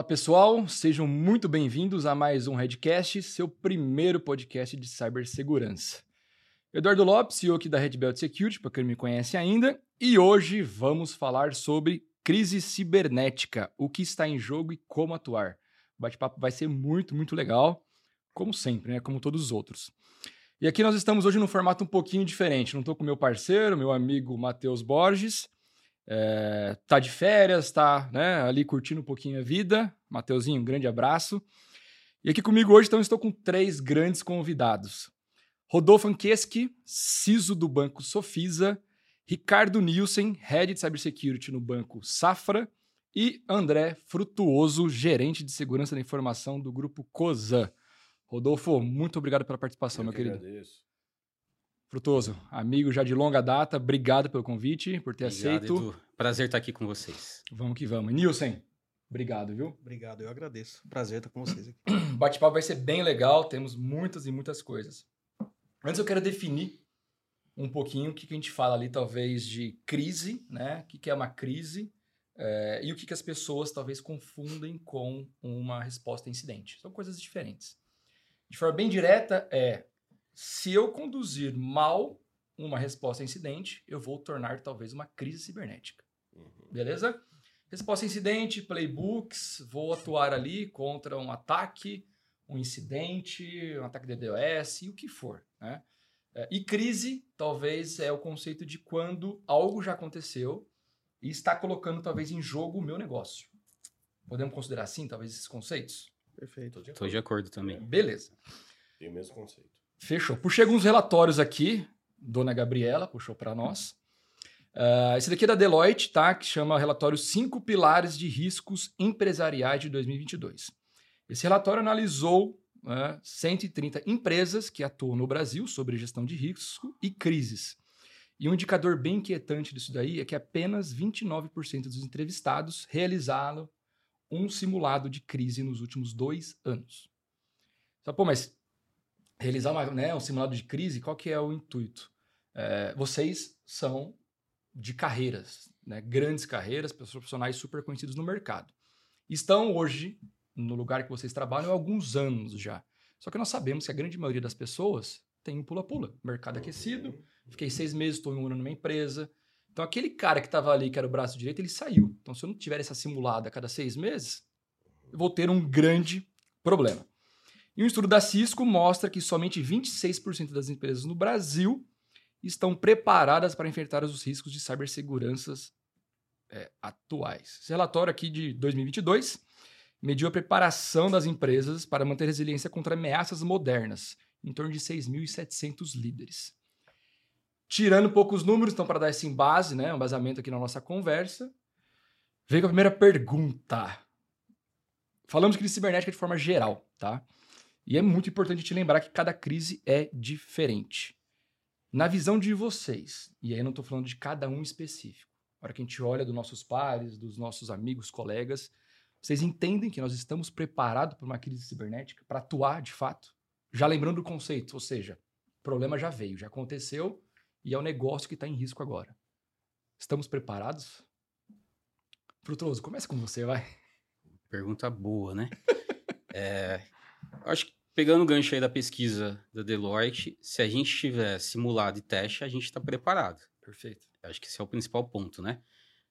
Olá pessoal, sejam muito bem-vindos a mais um Redcast, seu primeiro podcast de cibersegurança. Eduardo Lopes, CEO aqui da Red Belt Security, para quem me conhece ainda, e hoje vamos falar sobre crise cibernética, o que está em jogo e como atuar. O bate-papo vai ser muito, muito legal, como sempre, né? Como todos os outros. E aqui nós estamos hoje num formato um pouquinho diferente. Não estou com meu parceiro, meu amigo Matheus Borges. É, tá de férias, tá né, ali curtindo um pouquinho a vida. Mateuzinho, um grande abraço. E aqui comigo hoje, então, estou com três grandes convidados. Rodolfo Ankeski, CISO do Banco Sofisa, Ricardo Nielsen, Head de Cybersecurity no Banco Safra, e André Frutuoso, gerente de segurança da informação do Grupo COSAN. Rodolfo, muito obrigado pela participação, Eu meu que querido. agradeço. Frutuoso, amigo já de longa data, obrigado pelo convite, por ter Obrigado, aceito. Edu. Prazer estar aqui com vocês. Vamos que vamos. Nilson, obrigado, viu? Obrigado, eu agradeço. Prazer estar com vocês aqui. O bate-papo vai ser bem legal, temos muitas e muitas coisas. Antes eu quero definir um pouquinho o que que a gente fala ali, talvez, de crise, né? O que que é uma crise eh, e o que que as pessoas talvez confundem com uma resposta a incidente. São coisas diferentes. De forma bem direta, é se eu conduzir mal uma resposta a incidente, eu vou tornar talvez uma crise cibernética. Uhum. Beleza? Resposta a incidente, playbooks, vou atuar ali contra um ataque, um incidente, um ataque de DDoS e o que for. Né? É, E crise, talvez, é o conceito de quando algo já aconteceu e está colocando, talvez, em jogo o meu negócio. Podemos considerar assim, talvez, esses conceitos? Perfeito. Tô de Estou de acordo também. Beleza. Tem o mesmo conceito. Fechou. Puxei alguns relatórios aqui, Dona Gabriela puxou para nós. Ah, esse daqui é da Deloitte, tá? Que chama relatório 5 Pilares de Riscos Empresariais de 2022. Esse relatório analisou né, 130 empresas que atuam no Brasil sobre gestão de risco e crises. E um indicador bem inquietante disso daí é que apenas 29% dos entrevistados realizaram um simulado de crise nos últimos dois anos. Só, pô, mas realizar uma, né, um simulado de crise, qual que é o intuito? É, vocês são de carreiras, né, grandes carreiras, profissionais super conhecidos no mercado. Estão hoje no lugar que vocês trabalham há alguns anos já. Só que nós sabemos que a grande maioria das pessoas tem um pula-pula, mercado aquecido. Fiquei seis meses, estou em um ano numa empresa. Então, aquele cara que estava ali, que era o braço direito, ele saiu. Então, se eu não tiver essa simulada a cada seis meses, eu vou ter um grande problema. E um estudo da Cisco mostra que somente 26% das empresas no Brasil estão preparadas para enfrentar os riscos de ciberseguranças é, atuais. Esse relatório aqui de 2022 mediu a preparação das empresas para manter resiliência contra ameaças modernas, em torno de 6.700 líderes. Tirando poucos números, então, para dar esse embase, né, um embasamento aqui na nossa conversa, veio com a primeira pergunta. Falamos de cibernética de forma geral, tá? E é muito importante te lembrar que cada crise é diferente. Na visão de vocês, e aí eu não estou falando de cada um específico, na hora que a gente olha dos nossos pares, dos nossos amigos, colegas, vocês entendem que nós estamos preparados para uma crise cibernética, para atuar de fato? Já lembrando o conceito, ou seja, o problema já veio, já aconteceu e é o negócio que está em risco agora. Estamos preparados? Frutuoso, começa com você, vai. Pergunta boa, né? É, acho que pegando o gancho aí da pesquisa da Deloitte, se a gente tiver simulado e teste, a gente está preparado. Perfeito. Acho que esse é o principal ponto, né?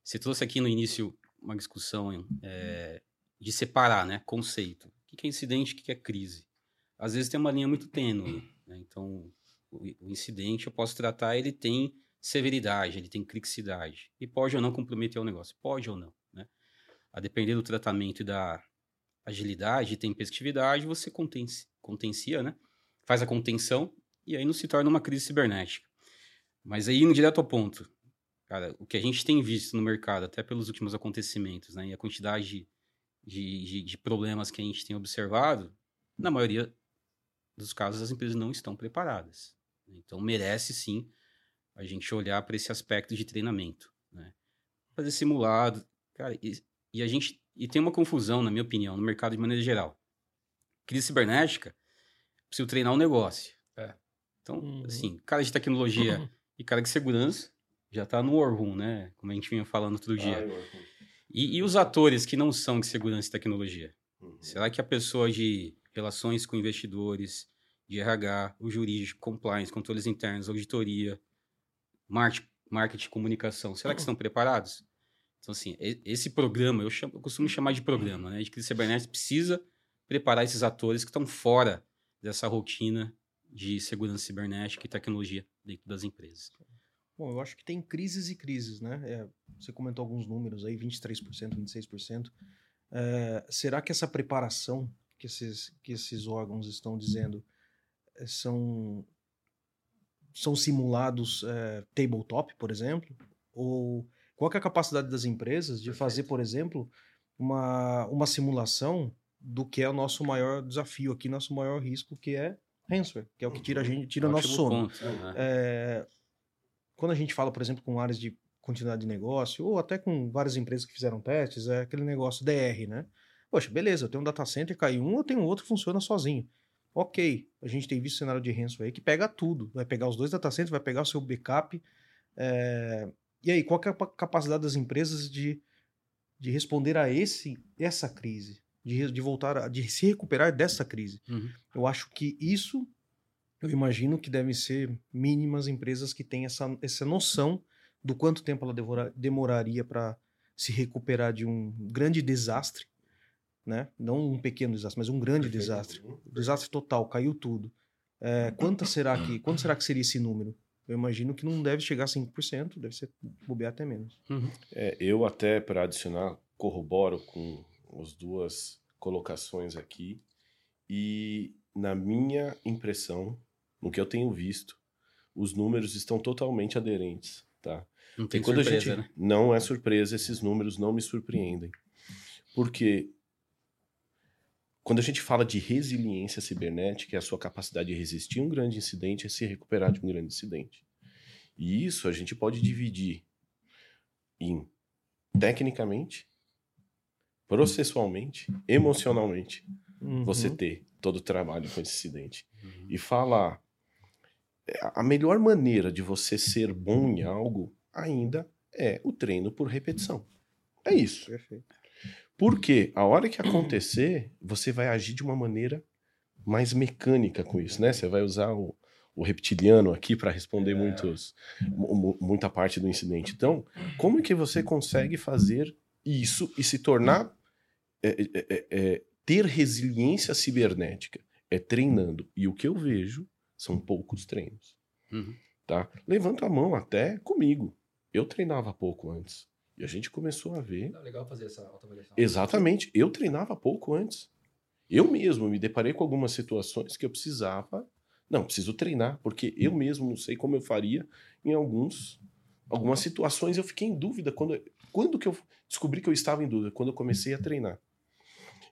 Você trouxe aqui no início uma discussão é, de separar, né? Conceito. O que é incidente, o que é crise? Às vezes tem uma linha muito tênue, né? Então, o, incidente eu posso tratar, ele tem severidade, ele tem criticidade. E pode ou não comprometer o negócio. Pode ou não, né? A depender do tratamento e da agilidade tempestividade, você contenci, contencia, né? Faz a contenção e aí não se torna uma crise cibernética. Mas aí, indo direto ao ponto, cara, o que a gente tem visto no mercado, até pelos últimos acontecimentos, né? E a quantidade de, de, de, problemas que a gente tem observado, na maioria dos casos, as empresas não estão preparadas. Então, merece sim a gente olhar para esse aspecto de treinamento, né? Fazer simulado, cara, e, a gente e tem uma confusão, na minha opinião, no mercado de maneira geral. Crise cibernética, preciso treinar um negócio. É. Então, Uhum. assim, cara de tecnologia e cara de segurança já tá no War Room, né? Como a gente vinha falando outro dia. Ah, E, e os atores que não são de segurança e tecnologia? Uhum. Será que a pessoa de relações com investidores, de RH, o jurídico, compliance, controles internos, auditoria, marketing, marketing e comunicação, será que estão preparados? Então, assim, esse programa, eu, chamo- eu costumo chamar de programa, né? De crise cibernética precisa preparar esses atores que estão fora dessa rotina de segurança cibernética e tecnologia dentro das empresas. Bom, eu acho que tem crises e crises, né? É, você comentou alguns números aí, 23%, 26%. É, será que essa preparação que esses, que esses órgãos estão dizendo é, são, são simulados é, tabletop, por exemplo? Ou qual é a capacidade das empresas de fazer, por exemplo, uma, uma simulação do que é o nosso maior desafio aqui, nosso maior risco, que é ransomware, que é o que tira a gente, tira o nosso Ótimo sono. ponto, né? É, quando a gente fala, por exemplo, com áreas de continuidade de negócio, ou até com várias empresas que fizeram testes, é aquele negócio DR, né? Poxa, beleza, eu tenho um data center, cai um, eu tenho outro funciona sozinho. Ok, a gente tem visto cenário de ransomware aí que pega tudo. Vai pegar os dois data centers, vai pegar o seu backup. é, E aí, qual que é a pa- capacidade das empresas de, de responder a esse essa crise? De, de voltar, a, de se recuperar dessa crise? Uhum. Eu acho que isso, eu imagino que devem ser mínimas empresas que têm essa, essa noção do quanto tempo ela devora- demoraria para se recuperar de um grande desastre, né? Não um pequeno desastre, mas um grande Perfeito. desastre. Desastre total, caiu tudo. É, quanto será que, quanto será que seria esse número? Eu imagino que não deve chegar a 5%, deve ser bobear até menos. Uhum. É, eu até, para adicionar, corroboro com as duas colocações aqui. E na minha impressão, no que eu tenho visto, os números estão totalmente aderentes, tá? Não tem E quando surpresa, a gente né? não é surpresa, esses números não me surpreendem. Porque quando a gente fala de resiliência cibernética, é a sua capacidade de resistir a um grande incidente e se recuperar de um grande incidente. E isso a gente pode dividir em tecnicamente, processualmente, emocionalmente, você Uhum. ter todo o trabalho com esse incidente Uhum. e falar é, a melhor maneira de você ser bom em algo ainda é o treino por repetição. É isso. Perfeito. Porque a hora que acontecer, você vai agir de uma maneira mais mecânica com isso, né? Você vai usar o, o reptiliano aqui para responder muitos, mu- mu- muita parte do incidente. Então, como é que você consegue fazer isso e se tornar é, é, é, é, ter resiliência cibernética? É treinando. E o que eu vejo são poucos treinos Uhum. tá? Levanta a mão até comigo. Eu treinava pouco antes. E a gente começou a ver. É legal fazer essa autoavaliação. Exatamente, eu treinava pouco antes. Eu mesmo me deparei com algumas situações que eu precisava. Não, preciso treinar, porque eu mesmo não sei como eu faria em alguns algumas situações eu fiquei em dúvida quando quando que eu descobri que eu estava em dúvida quando eu comecei a treinar.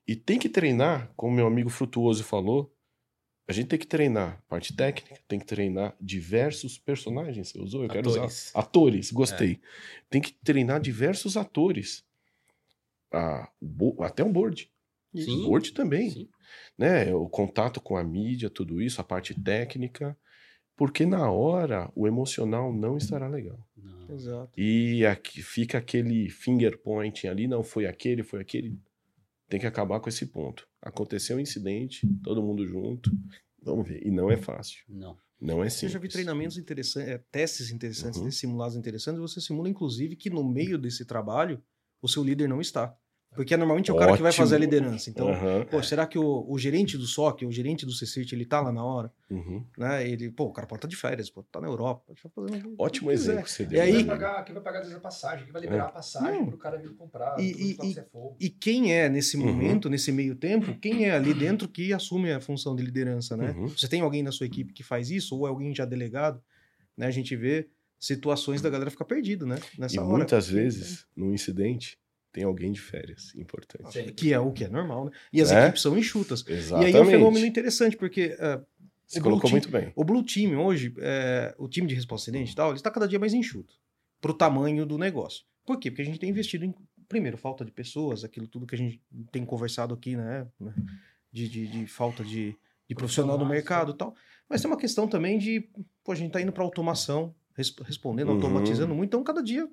E tem que treinar, como meu amigo Frutuoso falou, a gente tem que treinar parte técnica, tem que treinar diversos personagens. Você usou? Eu quero usar Atores. atores, gostei. Tem que treinar diversos atores. Ah, até um board. Sim. O board também Sim. né? O contato com a mídia, tudo isso, a parte técnica, porque na hora o emocional não estará legal. Não. Exato. E aqui fica aquele finger point ali, não foi aquele, foi aquele. Tem que acabar com esse ponto. Aconteceu um incidente, todo mundo junto, vamos ver. E não é fácil, Não. não é Eu simples. já vi treinamentos interessantes, é, testes interessantes, Uhum. né, simulados interessantes. Você simula, inclusive, que no meio desse trabalho o seu líder não está. Porque normalmente é o cara que vai Ótimo. fazer a liderança. Então, Aham, pô, será que o, o gerente do SOC, o gerente do CCIRT, ele tá lá na hora? uhum. Né? Ele, pô, o cara pode estar de férias, pode estar na Europa, que Ótimo exemplo que você E deu. aí- Quem né? vai pagar, quem vai pagar a passagem? Quem vai liberar a passagem para o cara vir comprar? E- e- e- você é fogo. E quem é, nesse Uhum. momento, nesse meio tempo, quem é ali dentro que assume a função de liderança, né? Uhum. Você tem alguém na sua equipe que faz isso, ou é alguém já delegado, né? A gente vê situações da galera ficar perdido, né? Nessa E hora. muitas vezes, num incidente, tem alguém de férias. Importante. Sim. Que é o que é normal, né? E as É? equipes são enxutas. Exatamente. E aí é um fenômeno interessante, porque eh, Você o colocou Blue muito bem. o Blue Team hoje, eh, o time de resposta e tal, ele está cada dia mais enxuto pro tamanho do negócio. Por quê? Porque a gente tem investido em, primeiro, falta de pessoas, aquilo tudo que a gente tem conversado aqui, né? De, de, de falta de, de profissional no Profissionais, mercado e tal. Mas tem uma questão também de, pô, a gente tá indo para automação, res- respondendo, Uhum. automatizando muito, então cada dia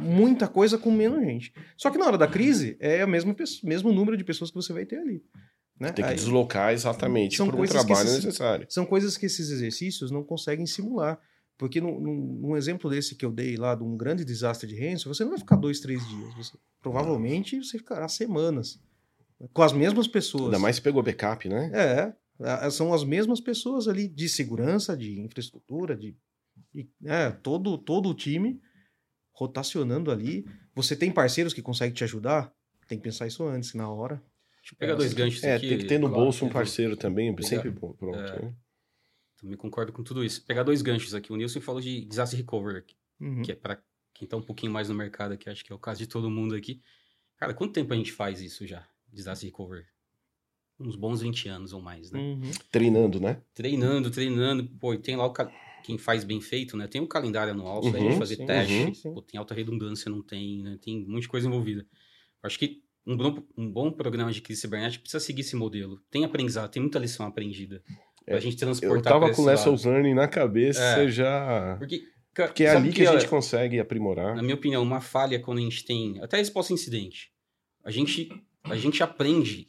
muita coisa com menos gente. Só que na hora da crise, é o mesmo, mesmo número de pessoas que você vai ter ali. Né? Tem que Aí- deslocar exatamente para que trabalho esses- necessário. são coisas que esses exercícios não conseguem simular. Porque num, exemplo desse que eu dei lá, de um grande desastre de ransom, você não vai ficar dois, três dias. Você, provavelmente você ficará semanas. Com as mesmas pessoas. Ainda mais se pegou backup, né? É, são as mesmas pessoas ali de segurança, de infraestrutura, de, de- é, todo, todo o time rotacionando ali. Você tem parceiros que conseguem te ajudar? Tem que pensar isso antes, na hora. Deixa eu pegar dois ganchos É, aqui. tem que ter no claro, bolso um parceiro também, pegar. sempre bom, pronto. É. né? Também concordo com tudo isso. Pegar dois ganchos aqui. O Nilson falou de disaster recovery, Uhum. que é para quem tá um pouquinho mais no mercado aqui, acho que é o caso de todo mundo aqui. Cara, quanto tempo a gente faz isso já? Disaster recovery? Uns bons 20 anos ou mais, né? Uhum. Treinando, né? Treinando, treinando. Pô, e tem lá o ca- quem faz bem feito, né? Tem um calendário anual, Uhum, gente fazer sim, teste. uhum. Pô, tem alta redundância, não tem, né? Tem um monte de coisa envolvida. Acho que um bom, um bom programa de crise cibernética precisa seguir esse modelo. Tem aprendizado, tem muita lição aprendida. Pra É, gente Eu transportar tava pra com esse Lesson lado. Learning na cabeça, É. já. Porque, Porque é ali que a gente consegue aprimorar. Na minha opinião, uma falha quando a gente tem. Até resposta a incidente. A gente, a gente aprende.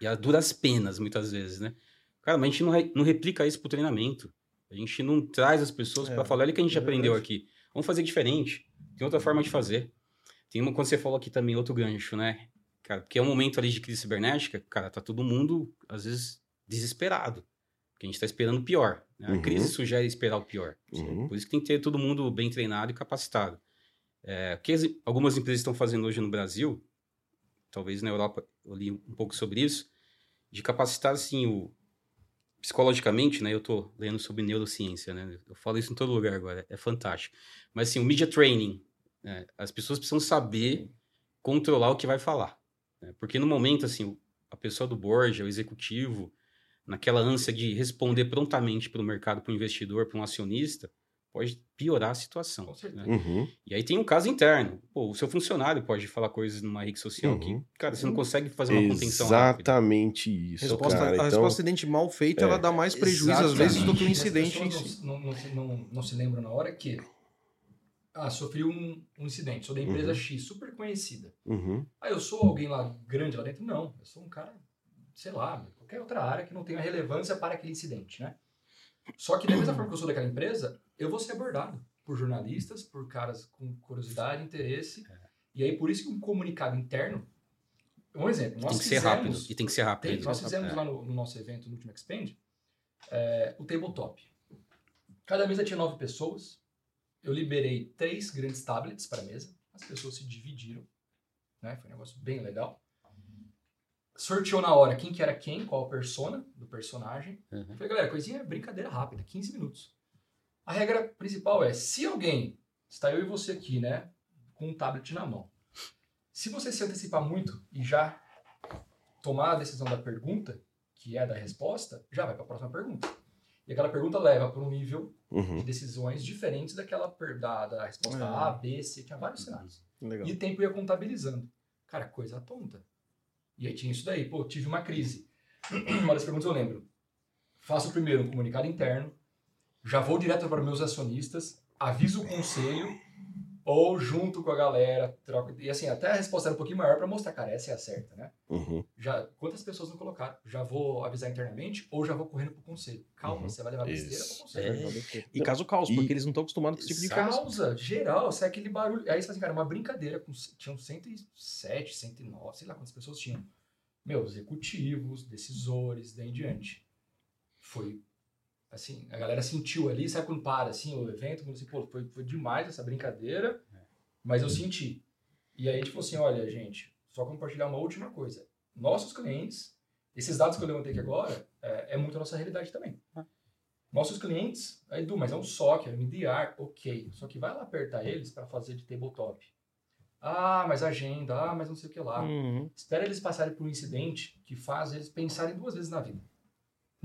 E a duras penas, muitas vezes, né? Cara, mas a gente não, re- não replica isso pro treinamento. A gente não traz as pessoas É, pra falar, olha o que a gente é aprendeu aqui. Vamos fazer diferente. Tem outra forma de fazer. Tem uma, quando você falou aqui também, outro gancho, né? Cara, porque é um momento ali de crise cibernética, cara, tá todo mundo, às vezes, desesperado. Porque a gente tá esperando o pior. né? A Uhum. crise sugere esperar o pior. Uhum. Por isso que tem que ter todo mundo bem treinado e capacitado. É, o que as- algumas empresas estão fazendo hoje no Brasil, talvez na Europa eu li um pouco sobre isso, de capacitar assim o psicologicamente, né? Eu tô lendo sobre neurociência, né? Eu falo isso em todo lugar agora, é fantástico. Mas assim, o media training, né? as pessoas precisam saber controlar o que vai falar, né? porque no momento assim, a pessoa do board, o executivo, naquela ânsia de responder prontamente para o mercado, para o investidor, para um acionista, pode piorar a situação. Né? Uhum. E aí tem um caso interno. Pô, o seu funcionário pode falar coisas numa rede social que, Uhum. cara, você não consegue fazer uma contenção rápida. Exatamente isso, Resposta, cara. a Então, resposta acidente mal feita, é. ela dá mais prejuízo às Exatamente. vezes do que o as incidente em pessoas si. Não, não, se- não, não se lembram na hora que. Ah, sofri um, um incidente. Sou da empresa Uhum. X, super conhecida. uhum, Ah, eu sou alguém lá grande lá dentro? Não. Eu sou um cara, sei lá, qualquer outra área que não tenha relevância para aquele incidente, né? Só que da mesma forma que eu sou daquela empresa, eu vou ser abordado por jornalistas, por caras com curiosidade, interesse. É. E aí, por isso que um comunicado interno. Um exemplo. Nós Tem que ser fizemos- rápido. E tem que ser rápido. tem, nós fizemos É. lá no, no nosso evento, no último Expand, é, o tabletop. Cada mesa tinha nove pessoas. Eu liberei três grandes tablets para a mesa. As pessoas se dividiram. Né? Foi um negócio bem legal. Sorteou na hora quem que era quem, qual a persona do personagem. Uhum. Falei, galera, coisinha brincadeira rápida, 15 minutos. A regra principal é, se alguém, está eu e você aqui, né, com um tablet na mão, se você se antecipar muito e já tomar a decisão da pergunta, que é da resposta, já vai para a próxima pergunta. E aquela pergunta leva para um nível uhum. de decisões diferentes daquela per- da, da resposta É. A, B, C, tinha vários cenários. Legal. E o tempo ia contabilizando. Cara, coisa tonta. E aí tinha isso daí. Pô, tive uma crise. Uma das perguntas eu lembro. Faço primeiro um comunicado interno, já vou direto para meus acionistas, aviso o conselho, ou junto com a galera, troco. E assim, até a resposta era um pouquinho maior para mostrar, cara, essa é a certa, né? Uhum. Já, quantas pessoas não colocaram? Já vou avisar internamente ou já vou correndo pro conselho? Calma, Uhum. você vai levar besteira Isso. pro conselho. E caso caos, E- porque eles não estão acostumados com esse tipo de informação. Causa geral, é aquele barulho. Aí você fala assim, cara, uma brincadeira. Com, tinham 107, 109, sei lá quantas pessoas tinham. Meu, executivos, decisores, daí em diante. Foi. Assim, a galera sentiu ali, sabe quando para assim o evento? Quando assim, pô, foi, foi demais essa brincadeira, mas eu senti. E aí, tipo assim, olha, gente, só compartilhar uma última coisa. Nossos clientes, esses dados que eu levantei aqui agora, é, é muito a nossa realidade também. Nossos clientes, aí Edu, mas é um SOC, é um MDR, ok. Só que vai lá apertar eles para fazer de tabletop. Ah, mas agenda, ah, mas não sei o que lá. Uhum. Espera eles passarem por um incidente que faz eles pensarem duas vezes na vida.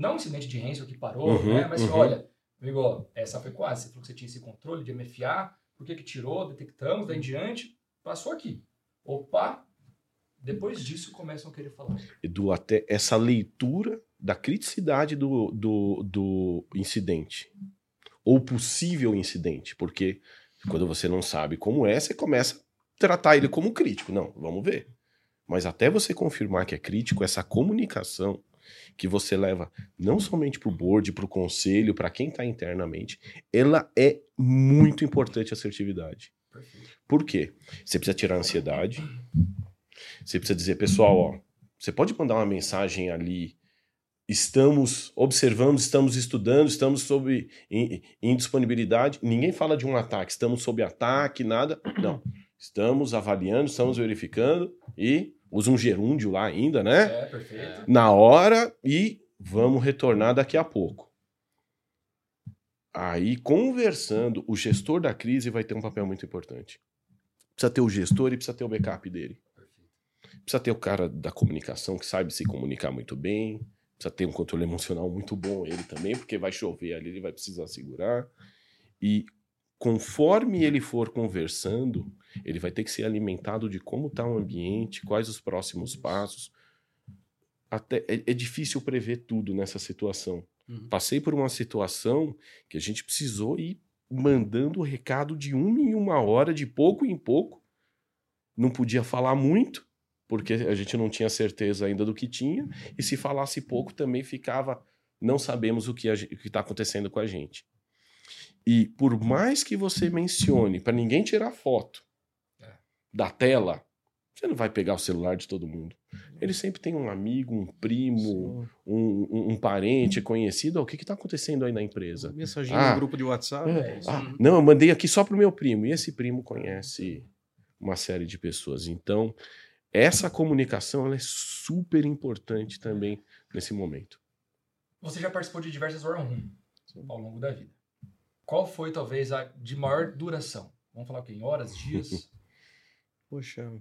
Não um incidente de Hansel que parou, Uhum, né? Mas uhum. olha, amigo, essa foi quase. Você falou que você tinha esse controle de MFA, por que que tirou, detectamos, daí em diante, passou aqui. Opa, depois disso começam a querer falar. Edu, até essa leitura da criticidade do, do, do incidente. Ou possível incidente, porque Quando você não sabe como é, você começa a tratar ele como crítico. Não, vamos ver. Mas até você confirmar que é crítico, essa comunicação que você leva não somente para o board, para o conselho, para quem está internamente, ela é muito importante a assertividade. Por quê? Você precisa tirar a ansiedade. Você precisa dizer, pessoal, ó, você pode mandar uma mensagem ali. Estamos observando, estamos estudando, estamos sob indisponibilidade. Ninguém fala de um ataque, estamos sob ataque, nada. Não. Estamos avaliando, estamos verificando e usa um gerúndio lá ainda, né? É, perfeito. Na hora e vamos retornar daqui a pouco. Aí, conversando, o gestor da crise vai ter um papel muito importante. Precisa ter o gestor e precisa ter o backup dele. Precisa ter o cara da comunicação que sabe se comunicar muito bem. Precisa ter um controle emocional muito bom ele também, porque vai chover ali, ele vai precisar segurar. E conforme ele for conversando, ele vai ter que ser alimentado de como está o ambiente, quais os próximos passos. Até é, é difícil prever tudo nessa situação. Uhum. Passei por uma situação que a gente precisou ir mandando o recado de uma em uma hora, de pouco em pouco. Não podia falar muito, porque a gente não tinha certeza ainda do que tinha. E se falasse pouco, também ficava. Não sabemos o que está acontecendo com a gente. E por mais que você mencione, para ninguém tirar foto É. da tela, você não vai pegar o celular de todo mundo. Ele sempre tem um amigo, um primo, um, um- um parente conhecido. "Ó, O que está acontecendo aí na empresa? Mensagem Ah. no grupo de WhatsApp. É, é isso. ah, não, eu mandei aqui só pro meu primo. E esse primo conhece uma série de pessoas. Então, essa comunicação ela é super importante também nesse momento. Você já participou de diversas War Room ao longo da vida. Qual foi, talvez, a de maior duração? Vamos falar o quê? Em horas, dias? Poxa,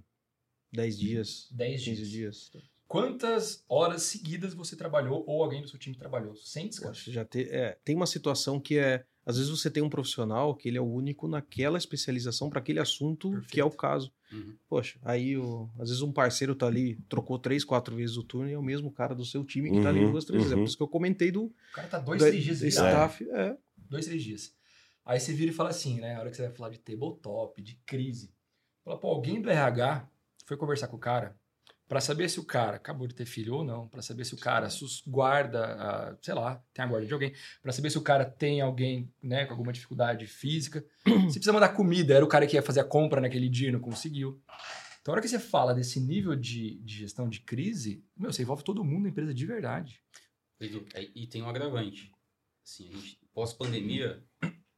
10 dias, 10 15 dias. dias. Quantas horas seguidas você trabalhou ou alguém do seu time trabalhou? Sem descanso. Poxa, já te- é, tem uma situação que é. Às vezes você tem um profissional que ele é o único naquela especialização para aquele assunto que é o Perfeito. caso. Uhum. Poxa, aí o, às vezes um parceiro tá ali, trocou três, quatro vezes o turno e é o mesmo cara do seu time que tá ali Uhum, duas, três vezes. É uhum. por isso que eu comentei do, O cara tá dois, do, três dias do virado. staff. É. Dois, três dias. Aí você vira e fala assim, né? A hora que você vai falar de tabletop, de crise. Fala, pô, alguém do RH foi conversar com o cara pra saber se o cara acabou de ter filho ou não, pra saber se o cara sus- guarda, sei lá, tem a guarda de alguém, pra saber se o cara tem alguém, né, com alguma dificuldade física. se precisa mandar comida, era o cara que ia fazer a compra naquele dia e não conseguiu. Então, a hora que você fala desse nível de, de gestão de crise, meu, você envolve todo mundo na empresa de verdade. É, E tem um agravante. Assim, a gente, pós-pandemia,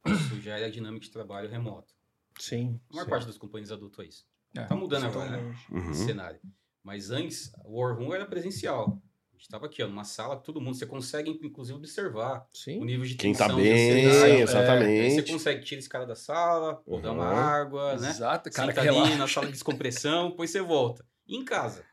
isso já era a dinâmica de trabalho remoto. Sim. A maior sim. parte das companhias adultou isso. É, Tá mudando agora, né? Uhum. esse cenário. Mas antes, o War Room era presencial. A gente estava aqui, ó, numa sala, todo mundo. Você consegue, inclusive, observar o Sim. nível de Quem tensão, tá de bem, ansiedade. Aí exatamente. você consegue tirar esse cara da sala, ou dar uma Uhum. água, né? Exato, cara Senta que ali na sala de descompressão, depois você volta. E em casa.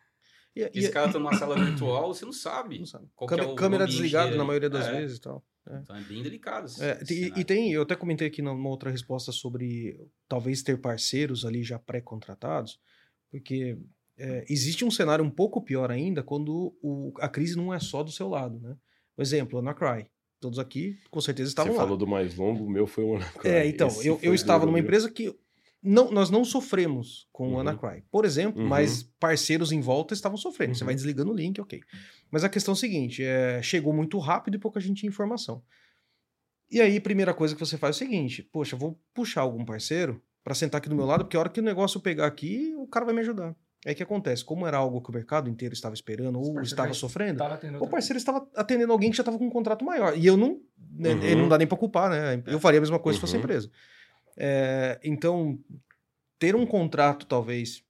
E, e- Esse cara tá numa sala virtual, você não sabe. não sabe. qual que Câmera, é o câmera desligada na maioria das É. vezes e tal. Então é bem delicado. esse- É, esse e- e, tem, eu até comentei aqui numa outra resposta sobre talvez ter parceiros ali já pré-contratados, porque é, existe um cenário um pouco pior ainda quando o- a crise não é só do seu lado, né? Por exemplo, a Anacry. Todos aqui, com certeza, estavam Você lá. falou do mais longo, o meu foi um Anacry. É, então, Esse eu, eu estava numa empresa que não, nós não sofremos com o Uhum. Anacry, por exemplo, Uhum. mas parceiros em volta estavam sofrendo. Você Uhum. vai desligando o link, ok. Mas a questão é a seguinte: é, chegou muito rápido e pouca gente tinha informação. E aí, primeira coisa que você faz é o seguinte: poxa, vou puxar algum parceiro para sentar aqui do meu lado, porque a hora que o negócio pegar aqui, o cara vai me ajudar. Aí o que acontece? Como era algo que o mercado inteiro estava esperando ou estava sofrendo, o parceiro estava atendendo alguém que já estava com um contrato maior. E eu não. Uhum. ele não dá nem para culpar, né? Eu faria a mesma coisa se fosse a Uhum. empresa. É, então, ter um contrato, talvez,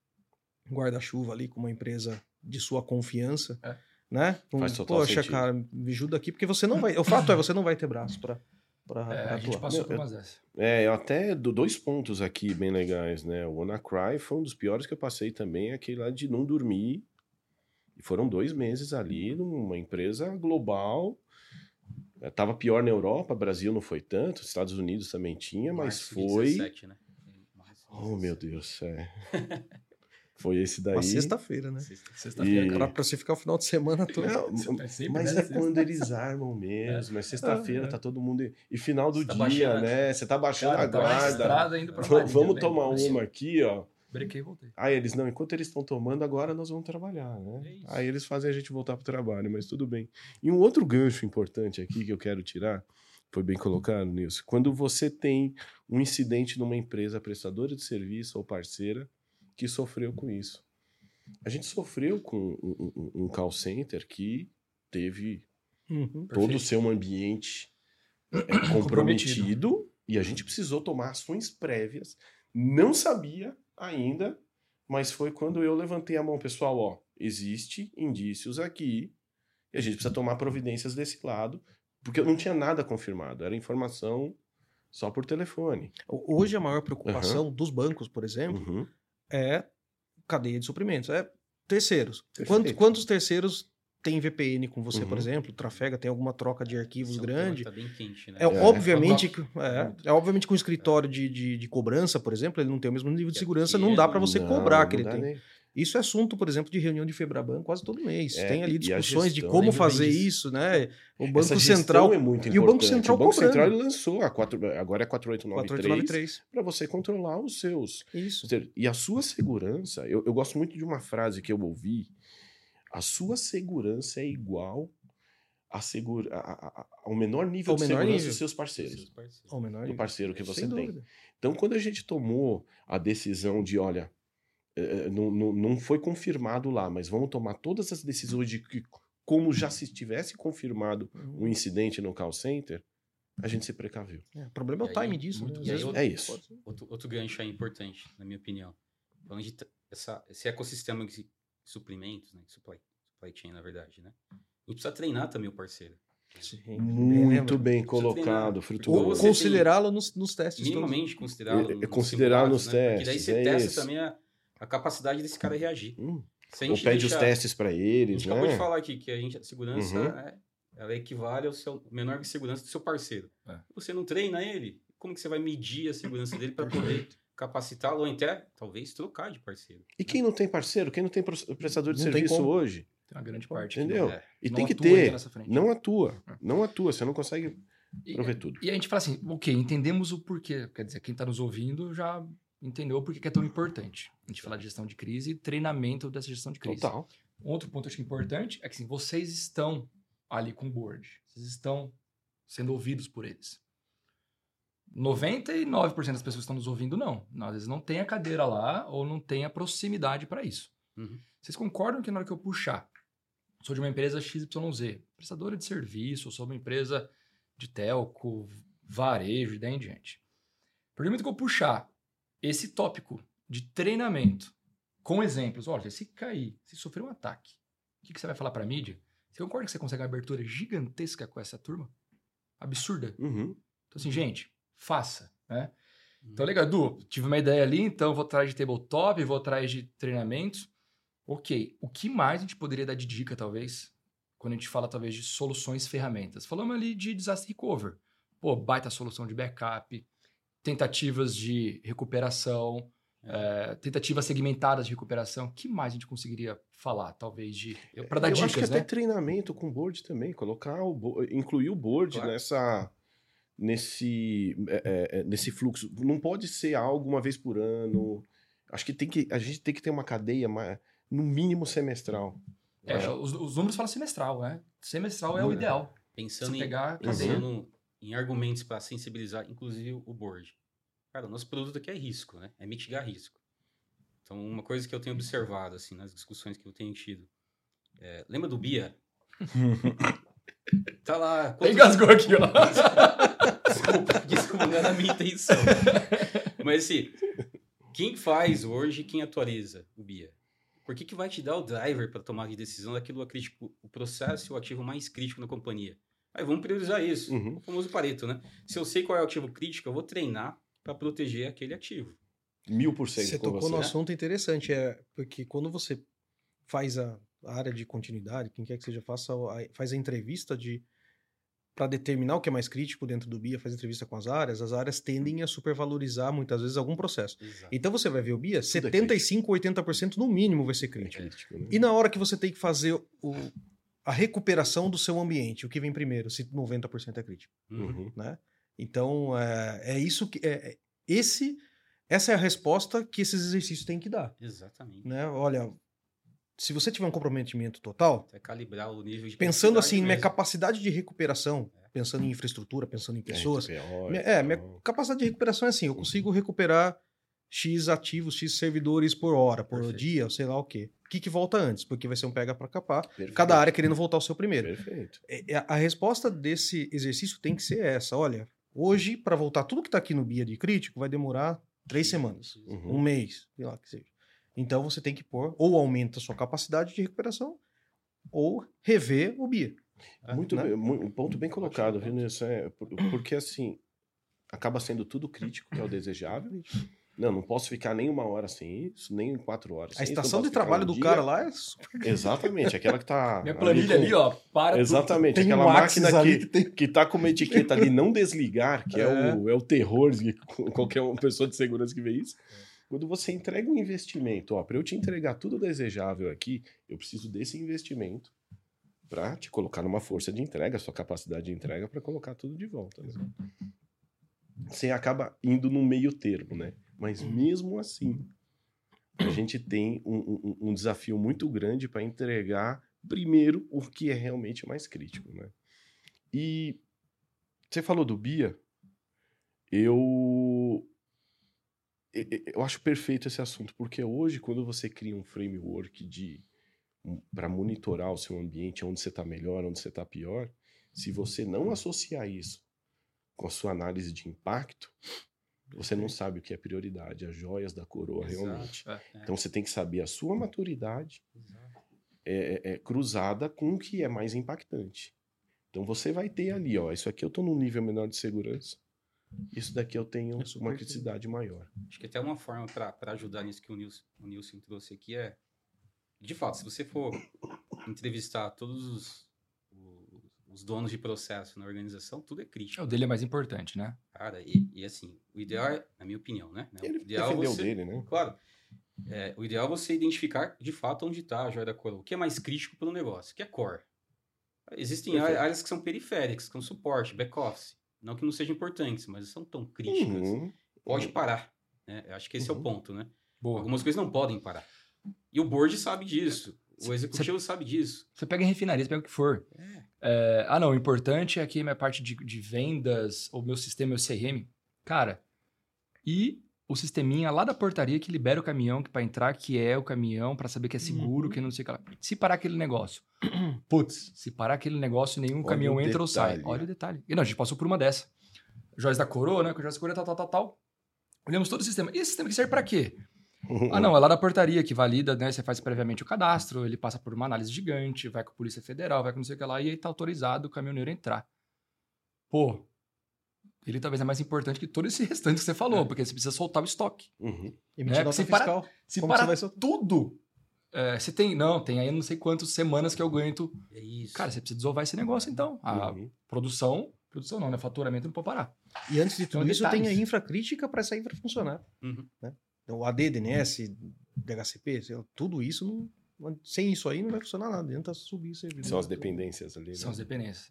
guarda-chuva ali com uma empresa de sua confiança, É. né? Um, Faz total Poxa, sentido. cara, me ajuda aqui, porque você não vai. O fato é, você não vai ter braço para É, a gente passou por umas dessas. É, eu até dou dois pontos aqui bem legais, né? O Anacry foi um dos piores que eu passei também, aquele lá de não dormir. E foram dois meses ali numa empresa global. Eh, Tava pior na Europa, Brasil não foi tanto, Estados Unidos também tinha, mas Março foi. 17, né? Março Oh, meu 17. Deus, é. Foi esse daí. Uma sexta-feira, né? Sexta-feira, E- cara. Pra, você ficar o final de semana todo. Não, É sempre, mas né? é quando eles armam mesmo. É sexta-feira, É. tá todo mundo. E final do tá dia, baixando. né? Você tá baixando Cara, a tá guarda. estrada indo pra Vamos né? tomar Assim, uma aqui, ó. Brequei e voltei. Aí eles, não, enquanto eles estão tomando, agora nós vamos trabalhar, né? É. Aí eles fazem a gente voltar pro trabalho, mas tudo bem. E um outro gancho importante aqui que eu quero tirar, foi bem colocado, Nilson, quando você tem um incidente numa empresa prestadora de serviço ou parceira que sofreu com isso. A gente sofreu com um, um- um call center que teve Uhum. todo o seu ambiente é, comprometido e a gente precisou tomar ações prévias. Não sabia ainda, mas foi quando eu levantei a mão, pessoal, ó, existe indícios aqui e a gente precisa tomar providências desse lado, porque eu não tinha nada confirmado, era informação só por telefone. Hoje a maior preocupação dos bancos, por exemplo, Uhum. é cadeia de suprimentos. É terceiros. Quantos, quantos terceiros têm VPN com você, por Uhum. exemplo? Trafega, tem alguma troca de arquivos é grande? Tá bem quente, né? É, É. obviamente que é, é obviamente que um escritório de, de, de cobrança, por exemplo, ele não tem o mesmo nível de Que segurança, não é- dá para você Não, cobrar não que ele tem. nem- Isso é assunto, por exemplo, de reunião de Febraban quase todo mês. É, tem ali discussões de gestão, como lembro bem fazer isso, né? O Banco Central é muito e o Banco importante. Central o Banco cobrando. Central lançou a quatro, agora é 4893 4893. para você controlar os seus Isso. E a sua segurança, eu, eu gosto muito de uma frase que eu ouvi: a sua segurança é igual a segura, a- a- ao menor nível Ao de menor segurança nível. dos seus parceiros. Seus parceiros. Ao menor Do parceiro que você Sem tem. dúvida. Então, quando a gente tomou a decisão de, olha, eh, não, não, não foi confirmado lá, mas vamos tomar todas as decisões de que, como já se tivesse confirmado Uhum. um incidente no call center, a gente se precaveu. É, o problema é o time disso, né? e aí eu- É isso. Outro, outro gancho aí importante, na minha opinião. T- essa, esse ecossistema de suprimentos, né? Supply, supply chain, na verdade, né? A gente precisa treinar também o parceiro. Sim, bem Muito bem Precisa colocado, treinar. Ou considerá-lo nos, nos testes. Minimamente considerá-lo. É, é nos considerar nos né? Porque daí testes, você é testa isso. também a, a capacidade desse cara reagir. Hum. A Ou pede os deixar- testes para A eles, gente né? acabou de falar aqui que a, gente, a segurança Uhum. é, ela equivale ao seu menor de segurança do seu parceiro. É. Você não treina ele, como que você vai medir a segurança dele para poder capacitá-lo ou até talvez trocar de parceiro? E quem não tem parceiro, quem não tem prestador de Não serviço hoje, Tem uma grande parte. que entendeu? não- É. E não tem que ter. nessa frente. Não atua. É. Não atua. Você não consegue E- prover tudo. E a gente fala assim, ok, entendemos o porquê. Quer dizer, quem está nos ouvindo já entendeu o porquê que é tão importante. A gente fala de gestão de crise e treinamento dessa gestão de crise. Total. Um Outro ponto acho que importante é que assim, vocês estão ali com o board. Vocês estão sendo ouvidos por eles. 99% das pessoas que estão nos ouvindo, não. Às vezes não tem a cadeira lá ou não tem a proximidade para isso. Uhum. Vocês concordam que na hora que eu puxar, sou de uma empresa XYZ, prestadora de serviço, ou sou uma empresa de telco, varejo e daí em diante. Momento que eu puxar esse tópico de treinamento com exemplos, olha, se cair, se sofrer um ataque, o que, que você vai falar para a mídia? Você concorda que você consegue uma abertura gigantesca com essa turma? Absurda. Uhum. Então, assim, gente, faça, né? Uhum. Então, legal, Edu, tive uma ideia ali, então vou atrás de tabletop, vou atrás de treinamentos. Ok, o que mais a gente poderia dar de dica, talvez, quando a gente fala, talvez, de soluções ferramentas? Falamos ali de disaster recover. Pô, baita solução de backup, tentativas de recuperação, eh, tentativas segmentadas de recuperação. O que mais a gente conseguiria falar, talvez, de para dar eu dicas, acho que né? até treinamento com board também, colocar o bo- incluir o board Claro. nessa nesse é, é, é, nesse fluxo. Não pode ser algo uma vez por ano. Acho que tem que a gente tem que ter uma cadeia no mínimo semestral. É, os, os números falam semestral, né? Semestral é o é. ideal. Pensando em, pegar pensando em argumentos para sensibilizar, inclusive o board. Cara, o nosso produto aqui é risco, né? É mitigar risco. Então, uma coisa que eu tenho observado, assim, nas discussões que eu tenho tido. é, lembra do Bia? tá lá. quantos- Engasgou aqui, ó. Desculpa, desculpa, não era a minha intenção. Mas assim, quem faz hoje, quem atualiza o BIA? Por que, que vai te dar o driver para tomar de decisão daquilo que crítico, o processo e o ativo mais crítico na companhia? Aí vamos priorizar isso. Uhum. O famoso Pareto, né? Se eu sei qual é o ativo crítico, eu vou treinar para proteger aquele ativo. Mil por cento Você com tocou você. no assunto interessante, é porque quando você faz a, a área de continuidade, quem quer que seja, faça a, faz a entrevista de para determinar o que é mais crítico dentro do BIA, faz entrevista com as áreas, as áreas tendem a supervalorizar muitas vezes algum processo. Exato. Então você vai ver o BIA, Tudo é 75, 80% no mínimo vai ser crítico. Crítico, né? E na hora que você tem que fazer o- a recuperação do seu ambiente, o que vem primeiro, se 90% é crítico, Uhum. Uhum. né? Então, é, é isso que... É, é- esse, essa é a resposta que esses exercícios têm que dar, Exatamente. né? Olha, se você tiver um comprometimento total, calibrar o nível de pensando assim, complexidade minha mesmo. capacidade de recuperação, pensando em infraestrutura, pensando em pessoas, RTPO, minha- é, minha capacidade de recuperação é assim, eu consigo recuperar X ativos, X servidores por hora, por Perfeito. dia, sei lá o quê. O que, que volta antes? Porque vai ser um pega para capar, perfeito. cada área querendo voltar ao seu primeiro. Perfeito. É, é, A resposta desse exercício tem que ser essa. Olha, hoje, para voltar tudo que está aqui no BIA de crítico, vai demorar três semanas, Uhum. um mês, sei lá que seja. Então você tem que pôr, ou aumenta a sua capacidade de recuperação, ou rever o BIA. Muito né? bem, um ponto bem colocado, viu. Nilson? É, por- porque assim, acaba sendo tudo crítico, que é o desejável. Não, não posso ficar nem uma hora sem isso, nem quatro horas. A sem isso, estação posso de trabalho um do dia. cara lá é super... Exatamente, aquela que tá. Minha planilha com- ali, ó, para tudo. Exatamente, Tem aquela um máquina ali que, que tem- que tá com uma etiqueta de não desligar, que é, É. o, é o terror de qualquer uma pessoa de segurança que vê isso. Quando você entrega um investimento, ó, para eu te entregar tudo desejável aqui, eu preciso desse investimento para te colocar numa força de entrega, sua capacidade de entrega para colocar tudo de volta. né? Você acaba indo no meio termo, né? Mas mesmo assim, a gente tem um, um- um desafio muito grande para entregar primeiro o que é realmente mais crítico, né? E você falou do Bia, eu eu acho perfeito esse assunto, porque hoje quando você cria um framework de para monitorar o seu ambiente, onde você está melhor, onde você está pior, se você não associar isso com a sua análise de impacto, você não sabe o que é prioridade, as joias da coroa Exato. realmente. É. Então você tem que saber a sua maturidade Exato. é, é, cruzada com o que é mais impactante. Então você vai ter ali, ó, isso aqui eu estou num nível menor de segurança, isso daqui eu tenho É uma criticidade maior. Acho que até uma forma para ajudar nisso que o Nilson, o Nilson trouxe aqui é, de fato, se você for entrevistar todos os, o- os donos de processo na organização, tudo é crítico. O dele é mais importante, né? Cara, e, e assim, o ideal é, na minha opinião, né? Ele o ideal é defendeu você, dele, né? Claro. É, o ideal é você identificar de fato onde está a joia da coroa. O que é mais crítico pelo negócio? O que é core? Existem Perfeito. áreas que são periféricas, que são suporte, back-office. Não que não sejam importantes, mas são tão críticas. Uhum. Pode parar. Né? Eu acho que esse é Uhum. o ponto, né? Boa. Algumas coisas não podem parar. E o board sabe disso. O Cê- executivo sabe disso. Você pega em refinaria, você pega o que for. É. É, ah, não, o importante é aqui minha parte de, de vendas, ou meu sistema, meu CRM. Cara, e o sisteminha lá da portaria que libera o caminhão que para entrar, que é o caminhão, para saber que é seguro, Uhum. que não sei o que lá. Se parar aquele negócio. Putz, se parar aquele negócio, nenhum Olha caminhão entra ou sai. Olha o detalhe. E não, a gente passou por uma dessa. Joias da coroa, né? Com Joias da coroa, tal, tal, tal, tal. Olhamos todo o sistema. E esse sistema que serve para quê? Ah, não, é lá da portaria que valida, né? Você faz previamente o cadastro, ele passa por uma análise gigante, vai com a Polícia Federal, vai com não sei o que lá, e aí tá autorizado o caminhoneiro a entrar. Pô, ele talvez é mais importante que todo esse restante que você falou, porque você precisa soltar o estoque. Uhum. Emitir É, nota se para- fiscal. Se Como parar você vai soltar? tudo, é, você tem, não, tem aí não sei quantas semanas que eu tu- É isso. Cara, você precisa desovar esse negócio então. A Uhum. produção, produção não, né? Faturamento não pode parar. E antes de São tudo isso, tem a detalhes. infra crítica para essa infra funcionar. Uhum. Então, o AD, DNS, DHCP, sei lá, tudo isso, não- sem isso aí não vai funcionar nada. Adianta subir servidor. São as dependências ali. São né? as dependências.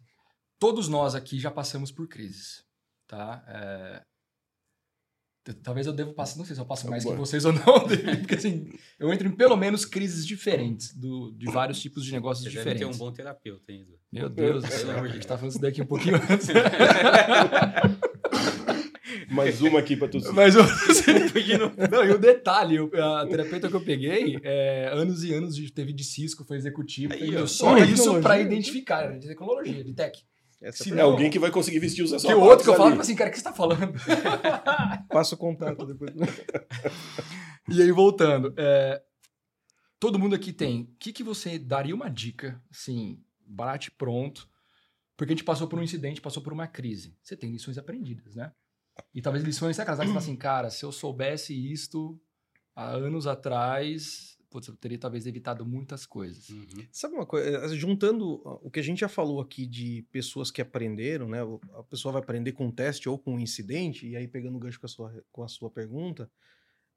Todos nós aqui já passamos por crises, tá? É, Talvez eu devo passar, não sei se eu passo mais que vocês ou não, porque assim, eu entro em pelo menos crises diferentes, do, de vários tipos de negócios Você deve ter um diferentes. bom terapeuta, hein, Edu? Meu Deus do céu, a gente tá falando isso daqui um pouquinho antes. Mais uma aqui pra tu. Mas eu não, e o detalhe, eu- a terapeuta que eu peguei, é, anos e anos de, teve de Cisco, foi executivo, Aí, ó. só isso né? identificar, né, de tecnologia, de tech. Essa Se É não- alguém que vai conseguir vestir os Que sapatos o outro que eu falo, ali. assim, cara, o que você tá falando? Passa o contato depois. E aí, voltando, é, todo mundo aqui tem. O que, que você daria uma dica, assim, bate pronto? Porque a gente passou por um incidente, passou por uma crise. Você tem lições aprendidas, né? E talvez lições, sabe aquelas que você fala assim, cara, se eu soubesse isto há anos atrás, putz, eu teria talvez evitado muitas coisas. Uhum. Sabe uma coisa? eh, Juntando o que a gente já falou aqui de pessoas que aprenderam, né? A pessoa vai aprender com um teste ou com um incidente, e aí pegando o gancho com a sua, com a sua pergunta,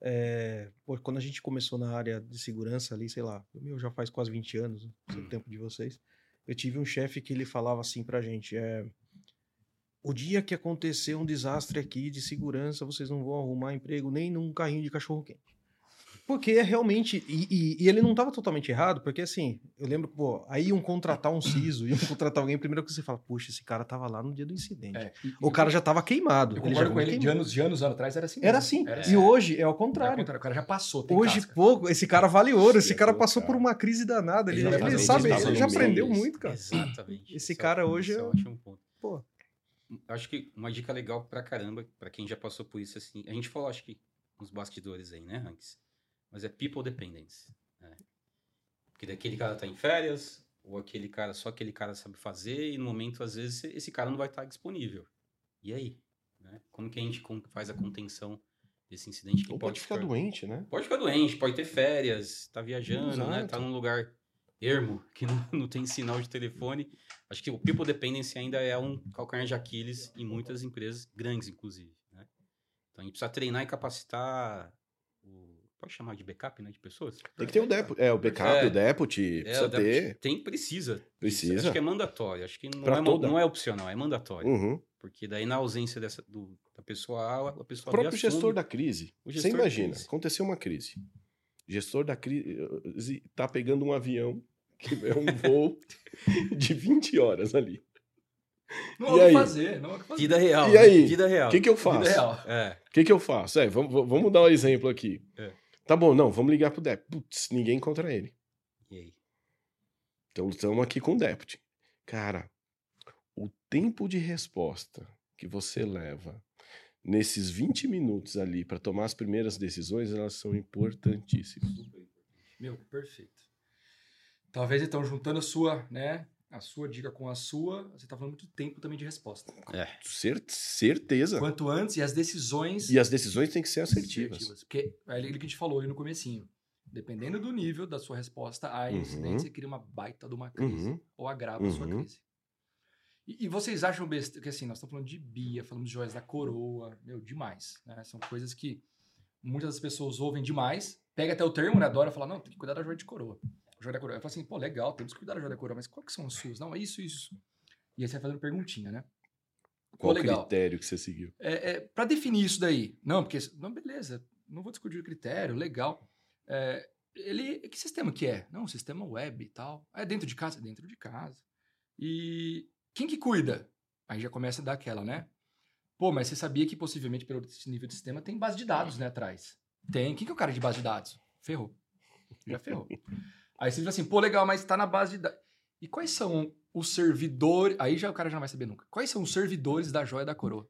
é, pô, quando a gente começou na área de segurança ali, sei lá, meu já faz quase 20 anos, não sei o Hum. tempo de vocês, eu tive um chefe que ele falava assim pra gente, é, o dia que acontecer um desastre aqui de segurança, vocês não vão arrumar emprego nem num carrinho de cachorro-quente. Porque é realmente. E, e- e ele não estava totalmente errado, porque assim, eu lembro, pô, aí iam contratar um CISO, iam contratar alguém, primeiro que você fala, puxa, esse cara tava lá no dia do incidente. É, e- O cara já tava queimado. Eu ele concordo com tava ele, de queimado. anos, de anos, anos atrás era assim Era assim. Era E hoje é ao É, contrário. ao contrário, o cara já passou, Hoje, casca. pô, esse cara vale ouro. Esse Já cara passou por uma crise danada. Ele, ele Exatamente, sabe, ele ele, já aprendeu muito, cara. Exatamente. Esse é- cara hoje é é- um ponto. Pô. Acho que uma dica legal pra caramba, pra quem já passou por isso, assim, a gente falou, acho que, nos bastidores aí, né, antes, mas é people dependence. né? Porque daquele cara tá em férias, ou aquele cara, só aquele cara sabe fazer, e no momento, às vezes, esse cara não vai estar disponível. E aí? né? Como que a gente faz a contenção desse incidente que Ou pode ficar doente, né? Pode ficar doente, pode ter férias, tá viajando, né? Exato. Tá num lugar ermo, que não, não tem sinal de telefone. Acho que o people dependency ainda é um calcanhar de Aquiles em muitas empresas, grandes inclusive, né? Então a gente precisa treinar e capacitar. Pode chamar de backup, né? De pessoas? Tem que ter o deputy. É, o backup, É. o deputy. É, precisa o deputy ter. Tem, precisa. Precisa. Acho que é mandatório. Acho que não, Pra é, toda. não é opcional, é mandatório. Uhum. Porque daí na ausência dessa, do, da pessoa A, a O pessoa próprio B gestor da crise. O Você gestor da imagina, crise. aconteceu uma crise. Gestor da crise tá pegando um avião que é um voo de 20 horas ali. Não E há o que aí? fazer, não há o que fazer. Vida real. E aí? Vida real. O que, que eu Vida faço? real. É. O que, que eu faço? É, vamos, vamos dar um exemplo aqui. É. Tá bom, não, vamos ligar pro Deputy. Putz, ninguém encontra ele. E aí? Então estamos aqui com o Deputy. Cara, o tempo de resposta que você leva nesses 20 minutos ali para tomar as primeiras decisões, elas são importantíssimas. Meu, perfeito. Talvez então, juntando a sua, né? A sua dica com a sua, você tá falando muito tempo também de resposta. Cer- certeza. Quanto antes e as decisões E as decisões têm que ser assertivas. Porque é aquilo que a gente falou ali no comecinho. Dependendo do nível da sua resposta a Uhum. incidente, você cria uma baita de uma crise. Uhum. Ou agrava a sua Uhum. crise. E, e vocês acham besta que assim, nós estamos falando de Bia, falamos de joias da coroa, meu, demais. Né? São coisas que muitas das pessoas ouvem demais, pega até o termo, né? Adora falar, não, tem que cuidar da joia de coroa. Joia da coroa. Eu falo assim, pô, legal, temos que cuidar da joia da coroa, mas qual que são as suas? Não, é isso, isso. E aí você vai fazendo perguntinha, né? Qual legal. critério que você seguiu? É, é, para definir isso daí, não, porque, não, beleza, não vou discutir o critério, legal. É, ele, que sistema que é? Não, sistema web e tal. É dentro de casa? É dentro de casa. E quem que cuida? Aí já começa a dar aquela, né? Pô, mas você sabia que possivelmente pelo esse nível de sistema tem base de dados, né, atrás? Tem. Quem que é o cara de base de dados? Ferrou. Já ferrou. Aí você diz assim, pô, legal, mas tá na base de dados. E quais são os servidores... Aí já o cara já não vai saber nunca. Quais são os servidores da joia da coroa?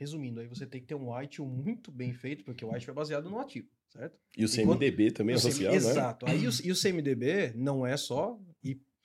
Resumindo, aí você tem que ter um ITIL muito bem feito, porque o ITIL é baseado no ativo, certo? E o E CMDB também é O CM associado, né? Exato. Aí o, e o CMDB não é só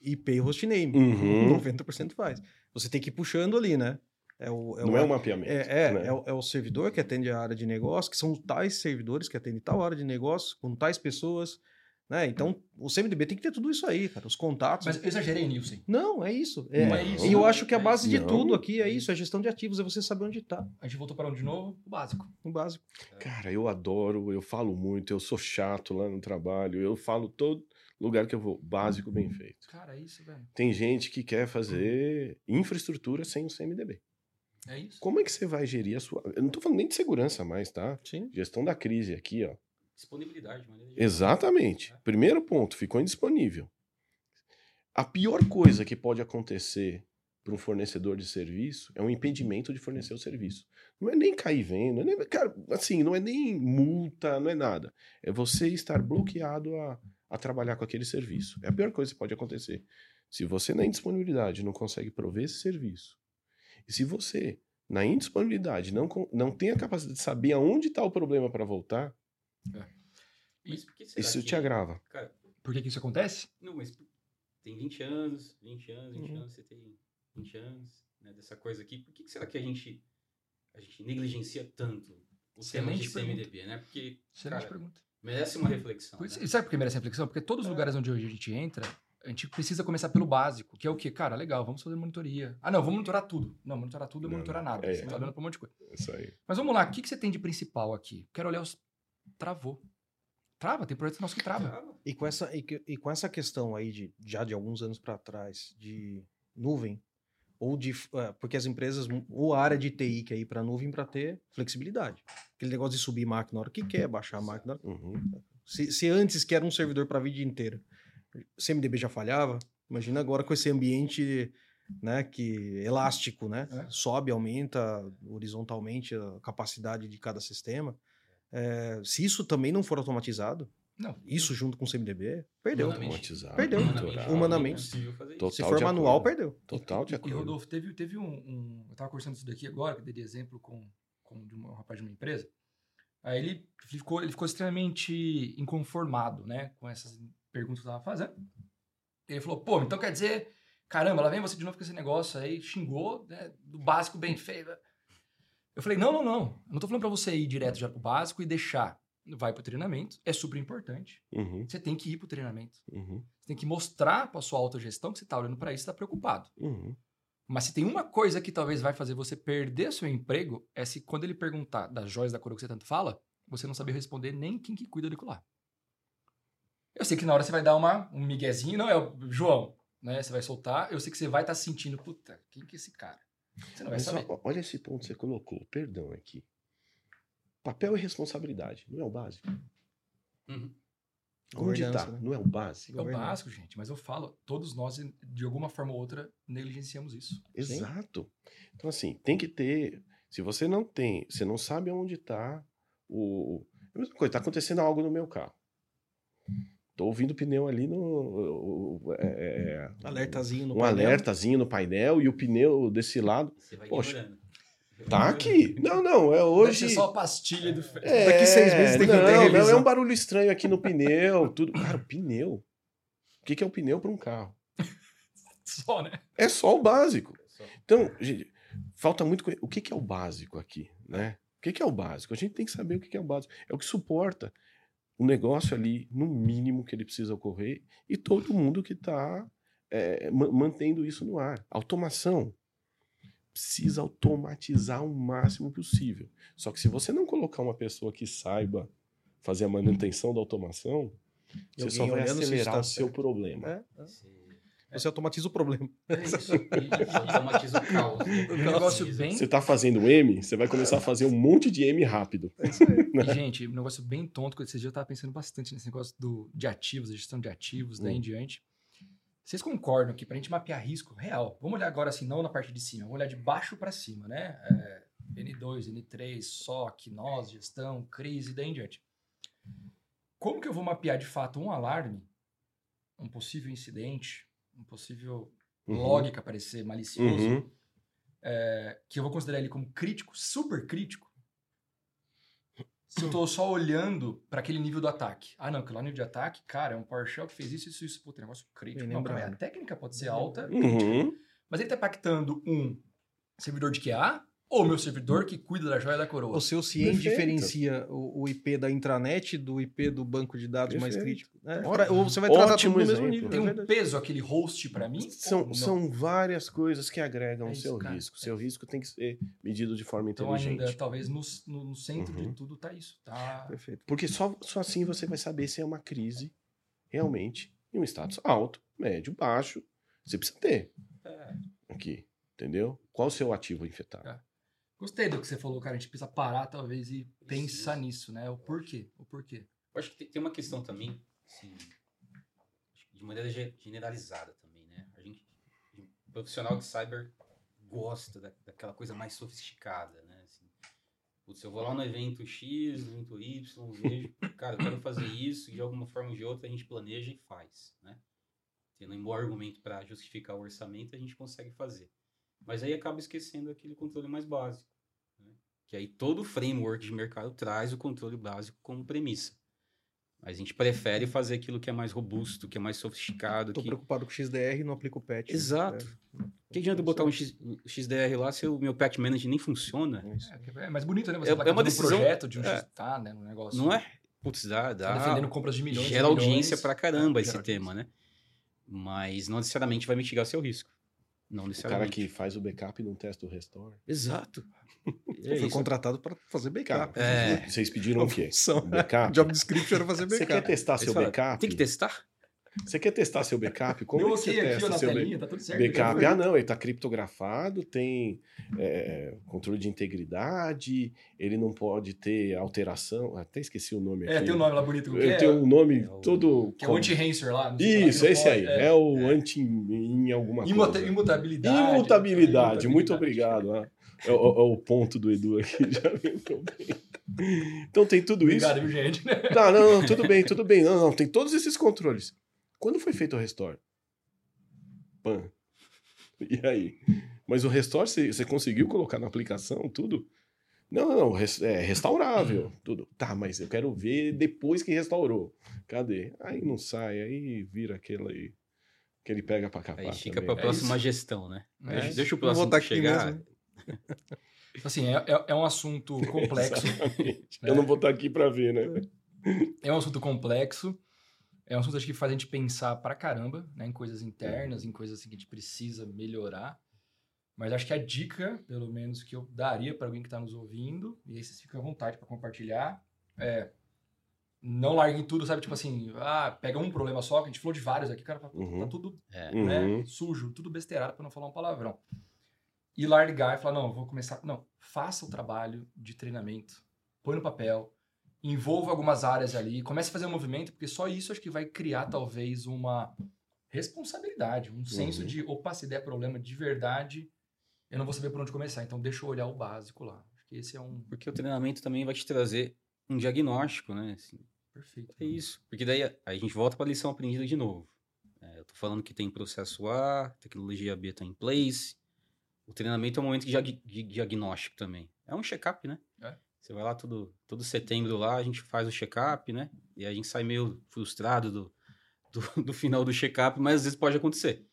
IP e hostname. Uhum. 90% faz. Você tem que ir puxando ali, né? É o, Não é um mapeamento. É, é, né? é, o, é o servidor que atende a área de negócio, que são tais servidores que atendem tal área de negócio, com tais pessoas, né? Então, o CMDB tem que ter tudo isso aí, cara. Os contatos. Mas eu exagerei, Nilson. Não, é isso. É, Não é isso, E eu acho que a base de Não. tudo aqui é isso, é gestão de ativos, é você saber onde tá, A gente voltou para onde de novo? O básico. no básico. Cara, eu adoro, eu falo muito, eu sou chato lá no trabalho, eu falo todo lugar que eu vou, básico bem feito. Cara, é isso, velho. Tem gente que quer fazer infraestrutura sem o CMDB. É isso. Como é que você vai gerir a sua. Eu não tô falando nem de segurança mais, tá? Sim. Gestão da crise aqui, ó. Disponibilidade, de maneira geral. Exatamente. Primeiro ponto, ficou indisponível. A pior coisa que pode acontecer para um fornecedor de serviço é um impedimento de fornecer o serviço. Não é nem cair vendo, é nem, cara, assim, não é nem multa, não é nada. É você estar bloqueado a, a trabalhar com aquele serviço. É a pior coisa que pode acontecer. Se você na indisponibilidade não consegue prover esse serviço, e se você na indisponibilidade não, não tem a capacidade de saber aonde está o problema para voltar, Mas por que será isso que- te agrava. Cara, Por que, que isso acontece? não, mas tem 20 anos, 20 anos, 20 Uhum. anos, você tem 20 anos, né, dessa coisa aqui. Por que, que será que a gente, a gente negligencia tanto o tema Excelente de CMDB, né? Porque, Excelente cara, pergunta. Merece uma reflexão. Por isso- né? Sabe por que merece reflexão? Porque todos os lugares onde hoje a gente entra, a gente precisa começar pelo básico, que é o quê? Cara, legal, vamos fazer monitoria. Ah, não, vamos monitorar tudo. Não, monitorar tudo é monitorar nada. É. Você tá olhando pra um monte de coisa. Isso aí. Mas vamos lá, o que, que você tem de principal aqui? Quero olhar os. Travou. Trava, tem projeto nosso que trava. E com essa, e, que- e com essa questão aí de já de alguns anos para trás de nuvem ou de eh, porque as empresas ou a área de TI quer ir para nuvem para ter flexibilidade. Aquele negócio de subir máquina na hora que quer, baixar a máquina. Uhum. Se, se antes que era um servidor para a vida inteira, CMDB já falhava, imagina agora com esse ambiente né, que elástico, né? É. Sobe, aumenta horizontalmente a capacidade de cada sistema. Eh, se isso também não for automatizado, Não. isso junto com o CMDB, perdeu. Humanamente. Automatizado. Perdeu. Humanamente. é isso. Total Se for manual, acordo. perdeu. Total de E, acordo. Rodolfo, teve, teve um, um- Eu tava conversando isso daqui agora, que eu dei de exemplo com, com um rapaz de uma empresa. Aí ele ficou, ele ficou extremamente inconformado, né? Com essas perguntas que eu tava fazendo. Ele falou, pô, então quer dizer, caramba, lá vem você de novo com esse negócio aí, xingou, né? Do básico bem feito. Eu falei, não, não, não. Eu não tô falando pra você ir direto já pro básico e deixar. Vai pro treinamento, é super importante. Uhum, Você tem que ir pro treinamento. uhum, Você tem que mostrar pra sua autogestão que você tá olhando pra isso e tá preocupado. uhum. Mas se tem uma coisa que talvez vai fazer você perder seu emprego, é se quando ele perguntar das joias da coroa que você tanto fala, você não saber responder nem quem que cuida do lá. Eu sei que na hora você vai dar uma, um miguezinho, não é o João, né? Você vai soltar, eu sei que você vai estar sentindo, puta, quem que é esse cara? Você não vai saber. ó, olha esse ponto que você colocou. Perdão aqui. Papel e responsabilidade. Não é o básico. Uhum. Onde Governança, tá? né? Não é o básico. É o básico, gente, mas eu falo, todos nós, de alguma forma ou outra, negligenciamos isso. Exato. Então, assim, tem que ter. Se você não tem, você não sabe onde está o. É a mesma coisa, tá acontecendo algo no meu carro. Tô ouvindo o pneu ali no. o- é, é, Alertazinho no um painel. alertazinho no painel e o pneu desse lado. Você vai Poxa, ignorando. Tá aqui. Não, não, é hoje. ser só a pastilha do freio. É, Daqui seis meses tem que não, ter não, é um barulho estranho aqui no pneu, tudo. Cara, o pneu. O que que é o pneu para um carro? Só, né? É só o básico. Só- Então, gente, falta muito. O que, que é o básico aqui, né? O que, que é o básico? A gente tem que saber o que, que é o básico. É o que suporta o negócio ali, no mínimo que ele precisa ocorrer, e todo mundo que está mantendo isso no ar. Automação. Precisa automatizar o máximo possível. Só que se você não colocar uma pessoa que saiba fazer a manutenção da automação, E você só vai acelerar o seu certo. problema. É, é. Você Você automatiza o problema. É isso. automatiza o caos. né? Um negócio bem Você tá fazendo M, você vai começar a fazer um monte de M rápido. É isso aí. E, gente, um negócio bem tonto, que esses dias eu tava pensando bastante nesse negócio do, de ativos, a gestão de ativos, daí Hum. em diante. Vocês concordam que pra gente mapear risco real, vamos olhar agora assim, não na parte de cima, vamos olhar de baixo pra cima, né? É, N2, N3, SOC, nós, gestão, crise, daí em diante. Como que eu vou mapear de fato um alarme, um possível incidente, um possível Uhum. log que aparecer malicioso, Uhum. é, que eu vou considerar ele como crítico, super crítico, se eu tô só olhando para aquele nível do ataque. Ah, não, que lá no nível de ataque, cara, é um PowerShell que fez isso, isso, isso. Puta, negócio crítico. Não, a técnica pode ser alta, Uhum. mas ele tá impactando um servidor de QA ou meu servidor que cuida da joia da coroa. O seu CIEM Perfeito. diferencia o, o IP da intranet do IP do banco de dados mais Perfeito. crítico. É, ora, ou você vai tratar Ótimo tudo no mesmo nível. Tem um verdade. peso aquele host para mim? São, são várias coisas que agregam É o seu cara, risco. é Seu risco tem que ser medido de forma Então inteligente. ainda, talvez no, no- no centro Uhum. de tudo tá isso. Tá... Perfeito. Porque só, só assim você vai saber se é uma crise realmente em um status alto, médio, baixo. Você precisa ter É. aqui, entendeu? Qual o seu ativo infectado? É. Gostei do que você falou, cara. A gente precisa parar, talvez, e pensar isso. nisso, né? O porquê. O porquê. Eu acho que tem- uma questão também, assim, de maneira ge- generalizada também, né? A gente, o profissional de cyber gosta da, daquela coisa mais sofisticada, né? Assim, putz, eu vou lá no evento X, no evento Y, vejo, cara, eu quero fazer isso, e de alguma forma ou de outra a gente planeja e faz, né? Tendo um bom argumento para justificar o orçamento, a gente consegue fazer. Mas aí acaba esquecendo aquele controle mais básico. né? Que aí todo framework de mercado traz o controle básico como premissa. Mas a gente prefere fazer aquilo que é mais robusto, que é mais sofisticado. Tô que... preocupado com o XDR e não aplico o patch. né? Exato. O que adianta eu botar um, X- XDR lá se o meu patch manager nem funciona? É. É, é mais bonito, né? Você É- falar é uma de um decisão- projeto, de um é. X, tá, né? Um negócio. Não é? putz, dá, Tá dá defendendo compras de milhões. gera e milhões. audiência pra caramba É, esse tema, né? Mas não necessariamente vai mitigar seu risco. Não O cara que faz o backup não testa o restore. Exato. Foi isso. contratado para fazer backup. É. Vocês pediram o quê? Função. Backup? Job description era fazer Você quer backup. testar Eles seu falam, backup? Tem que testar? Você quer testar seu backup? Como Deu é que você aqui testa na seu telinha, tá tudo certo. backup? Ah, não, ele está criptografado, tem é, controle de integridade, ele não pode ter alteração. Até esqueci o nome aqui. É, tem um nome lá bonito. Ele é, tem um nome É o- todo. que é o anti-rancer lá. lá, Isso, não esse pode- aí. é. É, o anti em alguma Imuta- coisa. Imutabilidade. Imutabilidade, muito obrigado. ah. É, o, é o ponto do Edu aqui, já bem. Então tem tudo isso. Obrigado, gente? Tá, não, não, tudo bem, tudo bem. Não, não, tem todos esses controles. Quando foi feito o restore? Pan. E aí? Mas o restore você, você conseguiu colocar na aplicação tudo? Não, não, não, res- é restaurável, tudo. Tá, mas eu quero ver depois que restaurou. Cadê? Aí não sai, aí vira aquele que ele pega pra capar. Aí fica também. pra próxima gestão, né? É Deixa, deixa o Vou próximo chegar. Assim, é, é- é um assunto complexo. Né? Eu não vou estar aqui pra ver, né? É um assunto complexo. É um assunto acho que faz a gente pensar pra caramba, né? Em coisas internas, em coisas assim, que a gente precisa melhorar. Mas acho que a dica, pelo menos, que eu daria para alguém que está nos ouvindo, e aí vocês ficam à vontade para compartilhar, é não larguem tudo, sabe? Tipo assim, ah, pega um problema só, que a gente falou de vários aqui, cara, tá, Uhum. tá tudo É. né, Uhum. sujo, tudo besteirado para não falar um palavrão. E largar e falar, não, vou começar. Não, faça o trabalho de treinamento, põe no papel, envolva algumas áreas ali, comece a fazer um movimento, porque só isso acho que vai criar talvez uma responsabilidade, um senso Uhum. de, opa, se der problema de verdade, eu não vou saber por onde começar, então deixa eu olhar o básico lá. Acho que esse é um Porque o treinamento também vai te trazer um diagnóstico, né? Assim, perfeito. é isso. Porque daí a, a gente volta para a lição aprendida de novo. É, eu tô falando que tem processo A, tecnologia B está em place. O treinamento é um momento de diagnóstico também. É um check-up, né? É. Você vai lá todo, todo setembro lá, a gente faz o check-up, né? E a gente sai meio frustrado do, do, do final do check-up, mas às vezes pode acontecer.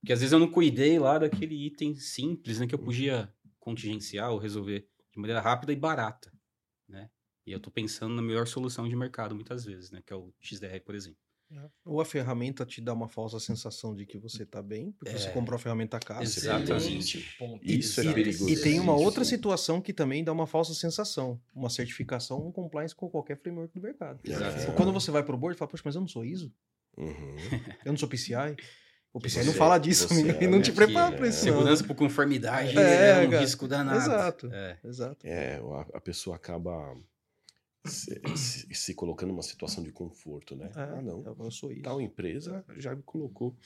Porque às vezes eu não cuidei lá daquele item simples, né? Que eu podia contingenciar ou resolver de maneira rápida e barata, né? E eu tô pensando na melhor solução de mercado muitas vezes, né? Que é o XDR, por exemplo. Ou a ferramenta te dá uma falsa sensação de que você tá bem, porque você É. comprou a ferramenta cara. Exatamente. Ponto. Isso é E- perigoso. E tem uma outra situação que também dá uma falsa sensação. Uma certificação, um compliance com qualquer framework do mercado. Exato. É. Quando você vai pro board, fala, poxa, mas eu não sou ISO? Uhum. Eu não sou PCI? O PCI Você- não fala disso, você ninguém é, não né, te prepara pra é. isso. Segurança por conformidade É, é, um cara. risco danado. Exato. É. Exato. É, a, a pessoa acaba se, se- se colocando numa situação de conforto, né? É, ah, não. Eu sou isso. Tal empresa já me colocou.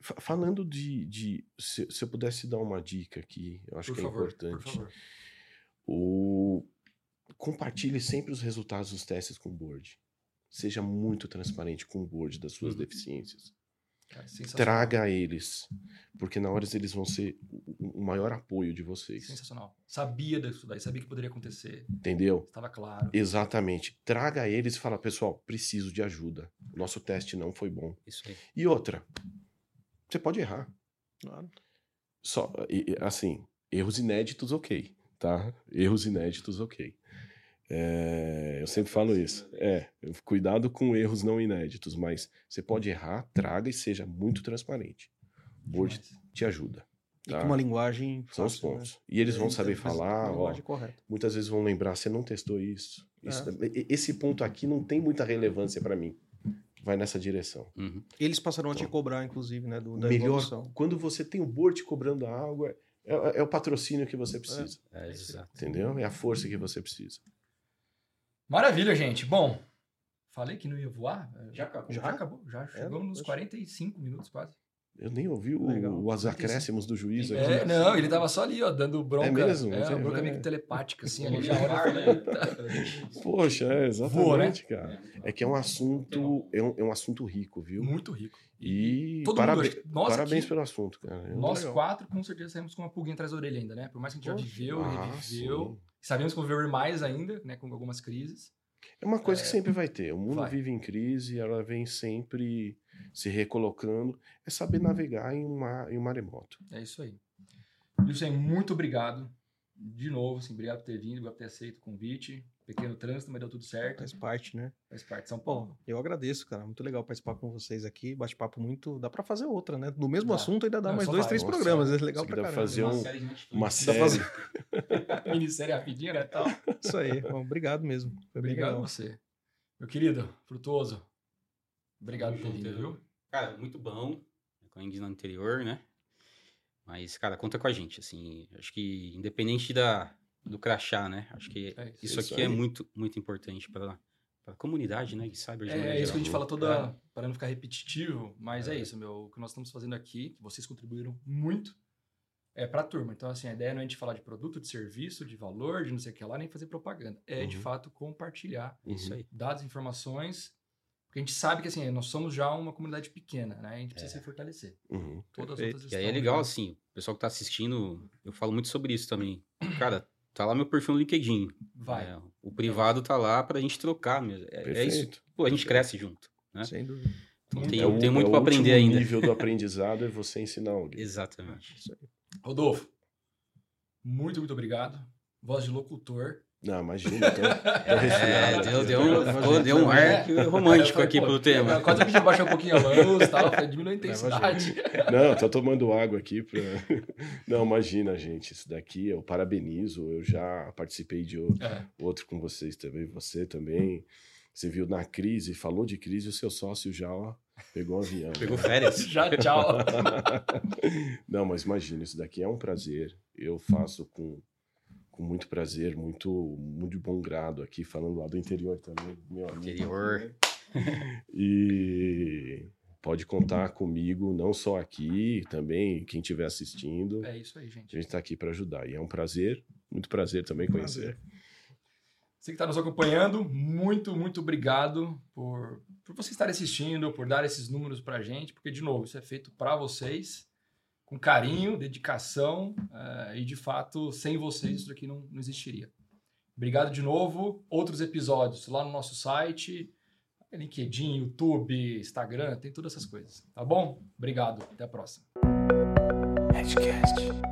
Fa- Falando de. de se, se eu pudesse dar uma dica aqui, eu acho Por que favor, é importante. por favor. O... Compartilhe sempre os resultados dos testes com o board. Seja muito transparente com o board das suas Uhum. deficiências. Cara. Traga eles, porque na hora eles vão ser o maior apoio de vocês. Sensacional. Sabia disso daí, sabia que poderia acontecer. Entendeu? Estava claro. Exatamente. Traga eles e fala, pessoal, preciso de ajuda. Nosso teste não foi bom. Isso aí. E outra, você pode errar. Claro. Só, assim, erros inéditos, ok, tá? Erros inéditos, ok. É, eu sempre falo isso. É, cuidado com erros não inéditos, mas você pode errar, traga e seja muito transparente. O board Demais. te ajuda. E Tá? com uma linguagem São os fácil, né? pontos. E eles vão saber Uma falar, ó, linguagem correta. muitas vezes vão lembrar, você não testou isso. Isso- É. e- Esse ponto aqui não tem muita relevância para mim. Vai nessa direção. Uhum. Eles passarão a te Bom. cobrar, inclusive, né? Do, da Melhor, evolução. quando você tem o board te cobrando algo, é, é- é o patrocínio que você precisa. É, exato. Entendeu? É a força que você precisa. Maravilha, gente. Bom, falei que não ia voar. Já acabou. Já, acabou. Já chegamos nos poxa. 45 minutos quase. Eu nem ouvi o- Legal. os acréscimos do juiz aqui. É, não, ele tava só ali, ó, dando bronca. É mesmo? É, uma bronca É. meio telepática, assim. Ele já olha né? Poxa, é, exatamente, Voa, né? cara. É que é um assunto, é um, é um assunto rico, viu? Muito rico. E Todo parabe- mundo, nós parabéns aqui- pelo assunto, cara. É Nós legal. quatro, com certeza, saímos com uma pulguinha atrás da orelha ainda, né? Por mais que a gente já Poxa. viveu, Ah, reviveu. sim. Sabemos conviver mais ainda, né? Com algumas crises. É uma coisa que sempre vai ter. O mundo vai. vive em crise, ela vem sempre se recolocando. É saber navegar em, uma, em um maremoto. É isso aí. Lucien, muito obrigado. de novo, assim, obrigado por ter vindo, obrigado por ter aceito o convite. Pequeno trânsito, mas deu tudo certo. Faz parte, né? Faz parte de São Paulo. Bom, eu agradeço, cara. Muito legal participar com vocês aqui. Bate-papo muito. Dá pra fazer outra, né? No mesmo Dá. assunto ainda dá Não, mais dois, vai. três Nossa, programas. É legal pra dá pra caramba. fazer um- série de Netflix. Uma série. fazer- Minissérie rapidinho, né? Tal. Isso aí. Bom, obrigado mesmo. Foi Obrigado a legal. você. Meu querido, frutuoso. Obrigado por ter viu? Cara, muito bom. Como a gente no interior, né? Mas, cara, conta com a gente, assim. Acho que independente da, do crachá, né? Acho que É isso. isso Isso aqui é muito, muito importante para a comunidade, né? De cyber de É, é isso que a gente fala toda. Para não ficar repetitivo, mas é. isso, meu. O que nós estamos fazendo aqui, que vocês contribuíram muito, é para a turma. Então, assim, a ideia não é a gente falar de produto, de serviço, de valor, de não sei o que lá, nem fazer propaganda. É, de Uhum. fato, compartilhar Isso aí. dados, informações. Porque a gente sabe que, assim, nós somos já uma comunidade pequena, né? A gente precisa se fortalecer. Uhum. Todas as outras E aí é legal, já- assim, o pessoal que tá assistindo, eu falo muito sobre isso também. Cara, tá lá meu perfil no LinkedIn. Vai. É, o privado tá lá pra gente trocar mesmo. É, é isso. Pô, a gente cresce junto. né? Sem dúvida. Então tem, É o- tem muito é o pra aprender ainda. nível do aprendizado é você ensinar alguém. Exatamente. Isso aí. Rodolfo, muito, muito obrigado. Voz de locutor. Não, imagina. Tô, tô É, deu, deu, né? um, ficou- deu um ar que- romântico falei, aqui pô, pro tema. eu Quase que já baixou um pouquinho a luz e tal, falei, diminui a intensidade. Não, tô tomando água aqui pra. Não, imagina, gente. Isso daqui eu parabenizo. Eu já participei de outro, É, outro com vocês também. Você também. Você viu na crise, falou de crise, o seu sócio já ó, pegou um avião. Pegou férias. já, tchau. Não, mas imagina, isso daqui é um prazer. Eu faço com, com muito prazer, muito, muito bom grado aqui, falando lá do interior também, meu amigo. Interior. E pode contar comigo, não só aqui, também quem estiver assistindo. É isso aí, gente. A gente está aqui para ajudar. E é um prazer, muito prazer também conhecer. Você que está nos acompanhando, muito, muito obrigado por, por vocês estarem assistindo, por dar esses números para a gente, porque, de novo, isso é feito para vocês, com carinho, dedicação, eh, e, de fato, sem vocês isso aqui não, não existiria. Obrigado de novo. Outros episódios lá no nosso site, LinkedIn, YouTube, Instagram, tem todas essas coisas. Tá bom? Obrigado. Até a próxima. Edcast.